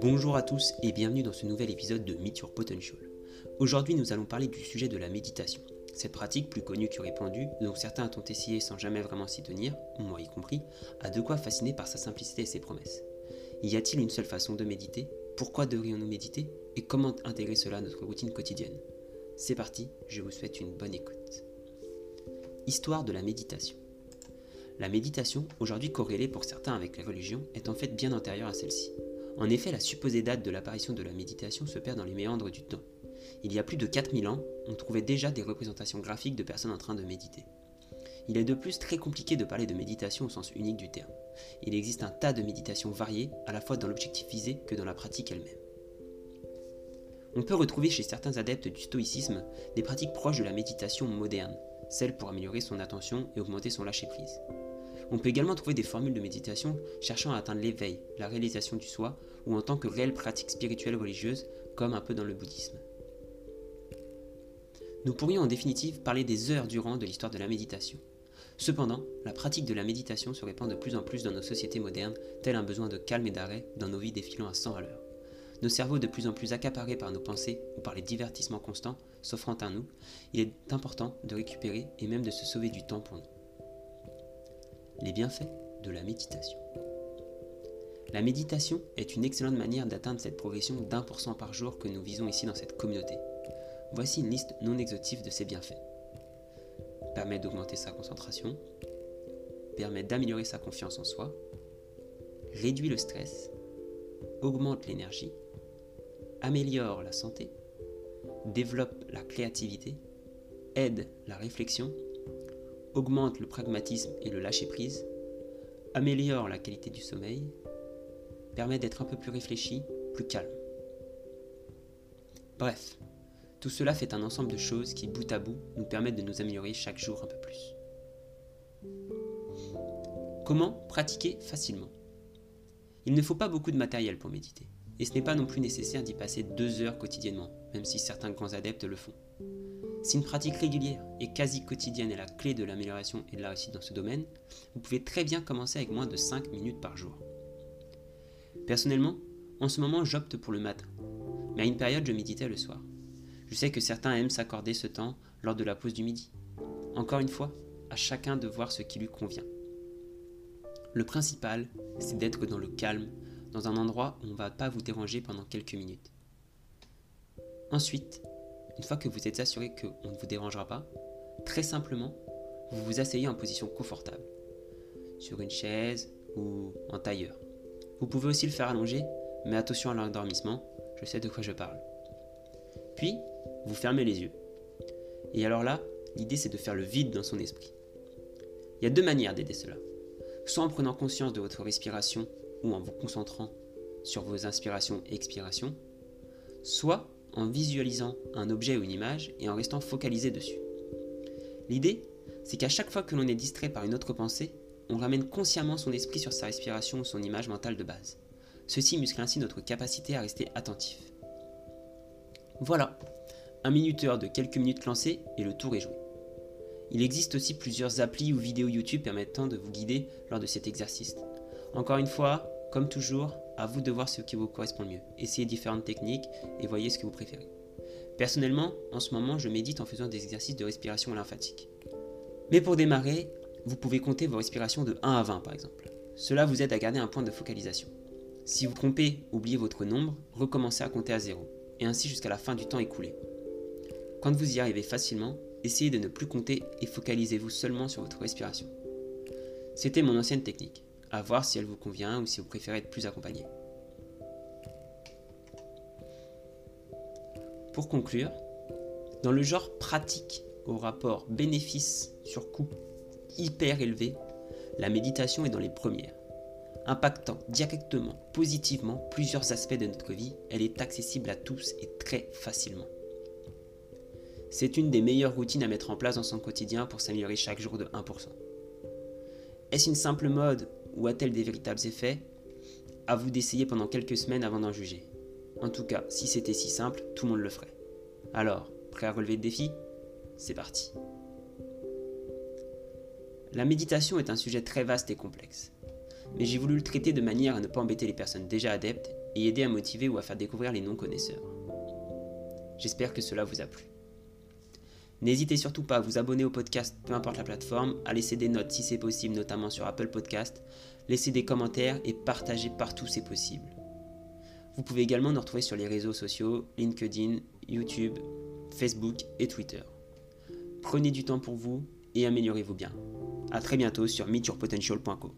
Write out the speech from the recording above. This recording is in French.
Bonjour à tous et bienvenue dans ce nouvel épisode de Meet Your Potential. Aujourd'hui, nous allons parler du sujet de la méditation. Cette pratique, plus connue que répandue, dont certains ont essayé sans jamais vraiment s'y tenir, moi y compris, a de quoi fasciner par sa simplicité et ses promesses. Y a-t-il une seule façon de méditer? Pourquoi devrions-nous méditer? Et comment intégrer cela à notre routine quotidienne? C'est parti, je vous souhaite une bonne écoute. Histoire de la méditation. La méditation, aujourd'hui corrélée pour certains avec les religions, est en fait bien antérieure à celle-ci. En effet, la supposée date de l'apparition de la méditation se perd dans les méandres du temps. Il y a plus de 4000 ans, on trouvait déjà des représentations graphiques de personnes en train de méditer. Il est de plus très compliqué de parler de méditation au sens unique du terme. Il existe un tas de méditations variées, à la fois dans l'objectif visé que dans la pratique elle-même. On peut retrouver chez certains adeptes du stoïcisme des pratiques proches de la méditation moderne, celles pour améliorer son attention et augmenter son lâcher-prise. On peut également trouver des formules de méditation cherchant à atteindre l'éveil, la réalisation du soi, ou en tant que réelle pratique spirituelle religieuse, comme un peu dans le bouddhisme. Nous pourrions en définitive parler des heures durant de l'histoire de la méditation. Cependant, la pratique de la méditation se répand de plus en plus dans nos sociétés modernes, tel un besoin de calme et d'arrêt dans nos vies défilant à 100 à l'heure. Nos cerveaux de plus en plus accaparés par nos pensées ou par les divertissements constants s'offrant à nous, il est important de récupérer et même de se sauver du temps pour nous les bienfaits de la méditation. La méditation est une excellente manière d'atteindre cette progression d'un pour cent par jour que nous visons ici dans cette communauté. Voici une liste non exhaustive de ses bienfaits. Permet d'augmenter sa concentration, permet d'améliorer sa confiance en soi, réduit le stress, augmente l'énergie, améliore la santé, développe la créativité, aide la réflexion augmente le pragmatisme et le lâcher-prise, améliore la qualité du sommeil, permet d'être un peu plus réfléchi, plus calme. Bref, tout cela fait un ensemble de choses qui, bout à bout, nous permettent de nous améliorer chaque jour un peu plus. Comment pratiquer facilement? Il ne faut pas beaucoup de matériel pour méditer, et ce n'est pas non plus nécessaire d'y passer deux heures quotidiennement, même si certains grands adeptes le font. Si une pratique régulière et quasi quotidienne est la clé de l'amélioration et de la réussite dans ce domaine, vous pouvez très bien commencer avec moins de 5 minutes par jour. Personnellement, en ce moment j'opte pour le matin, mais à une période je méditais le soir. Je sais que certains aiment s'accorder ce temps lors de la pause du midi. Encore une fois, à chacun de voir ce qui lui convient. Le principal, c'est d'être dans le calme, dans un endroit où on ne va pas vous déranger pendant quelques minutes. Ensuite, une fois que vous êtes assuré qu'on ne vous dérangera pas, très simplement, vous vous asseyez en position confortable, sur une chaise ou en tailleur. Vous pouvez aussi le faire allonger, mais attention à l'endormissement, je sais de quoi je parle. Puis, vous fermez les yeux. Et alors là, l'idée c'est de faire le vide dans son esprit. Il y a deux manières d'aider cela. Soit en prenant conscience de votre respiration ou en vous concentrant sur vos inspirations et expirations, soit en visualisant un objet ou une image et en restant focalisé dessus. L'idée, c'est qu'à chaque fois que l'on est distrait par une autre pensée, on ramène consciemment son esprit sur sa respiration ou son image mentale de base. Ceci muscle ainsi notre capacité à rester attentif. Voilà, un minuteur de quelques minutes lancé et le tour est joué. Il existe aussi plusieurs applis ou vidéos YouTube permettant de vous guider lors de cet exercice. Encore une fois, comme toujours, à vous de voir ce qui vous correspond mieux. Essayez différentes techniques et voyez ce que vous préférez. Personnellement, en ce moment, je médite en faisant des exercices de respiration lymphatique. Mais pour démarrer, vous pouvez compter vos respirations de 1 à 20 par exemple. Cela vous aide à garder un point de focalisation. Si vous trompez, oubliez votre nombre, recommencez à compter à 0, et ainsi jusqu'à la fin du temps écoulé. Quand vous y arrivez facilement, essayez de ne plus compter et focalisez-vous seulement sur votre respiration. C'était mon ancienne technique à voir si elle vous convient ou si vous préférez être plus accompagné. Pour conclure, dans le genre pratique au rapport bénéfice sur coût hyper élevé, la méditation est dans les premières. Impactant directement, positivement plusieurs aspects de notre vie, elle est accessible à tous et très facilement. C'est une des meilleures routines à mettre en place dans son quotidien pour s'améliorer chaque jour de 1%. Est-ce une simple mode ou a-t-elle des véritables effets? À vous d'essayer pendant quelques semaines avant d'en juger. En tout cas, si c'était si simple, tout le monde le ferait. Alors, prêt à relever le défi? C'est parti. La méditation est un sujet très vaste et complexe, mais j'ai voulu le traiter de manière à ne pas embêter les personnes déjà adeptes et aider à motiver ou à faire découvrir les non-connaisseurs. J'espère que cela vous a plu. N'hésitez surtout pas à vous abonner au podcast, peu importe la plateforme, à laisser des notes si c'est possible, notamment sur Apple Podcast, laisser des commentaires et partager partout c'est possible. Vous pouvez également nous retrouver sur les réseaux sociaux, LinkedIn, YouTube, Facebook et Twitter. Prenez du temps pour vous et améliorez-vous bien. A très bientôt sur meetyourpotential.co.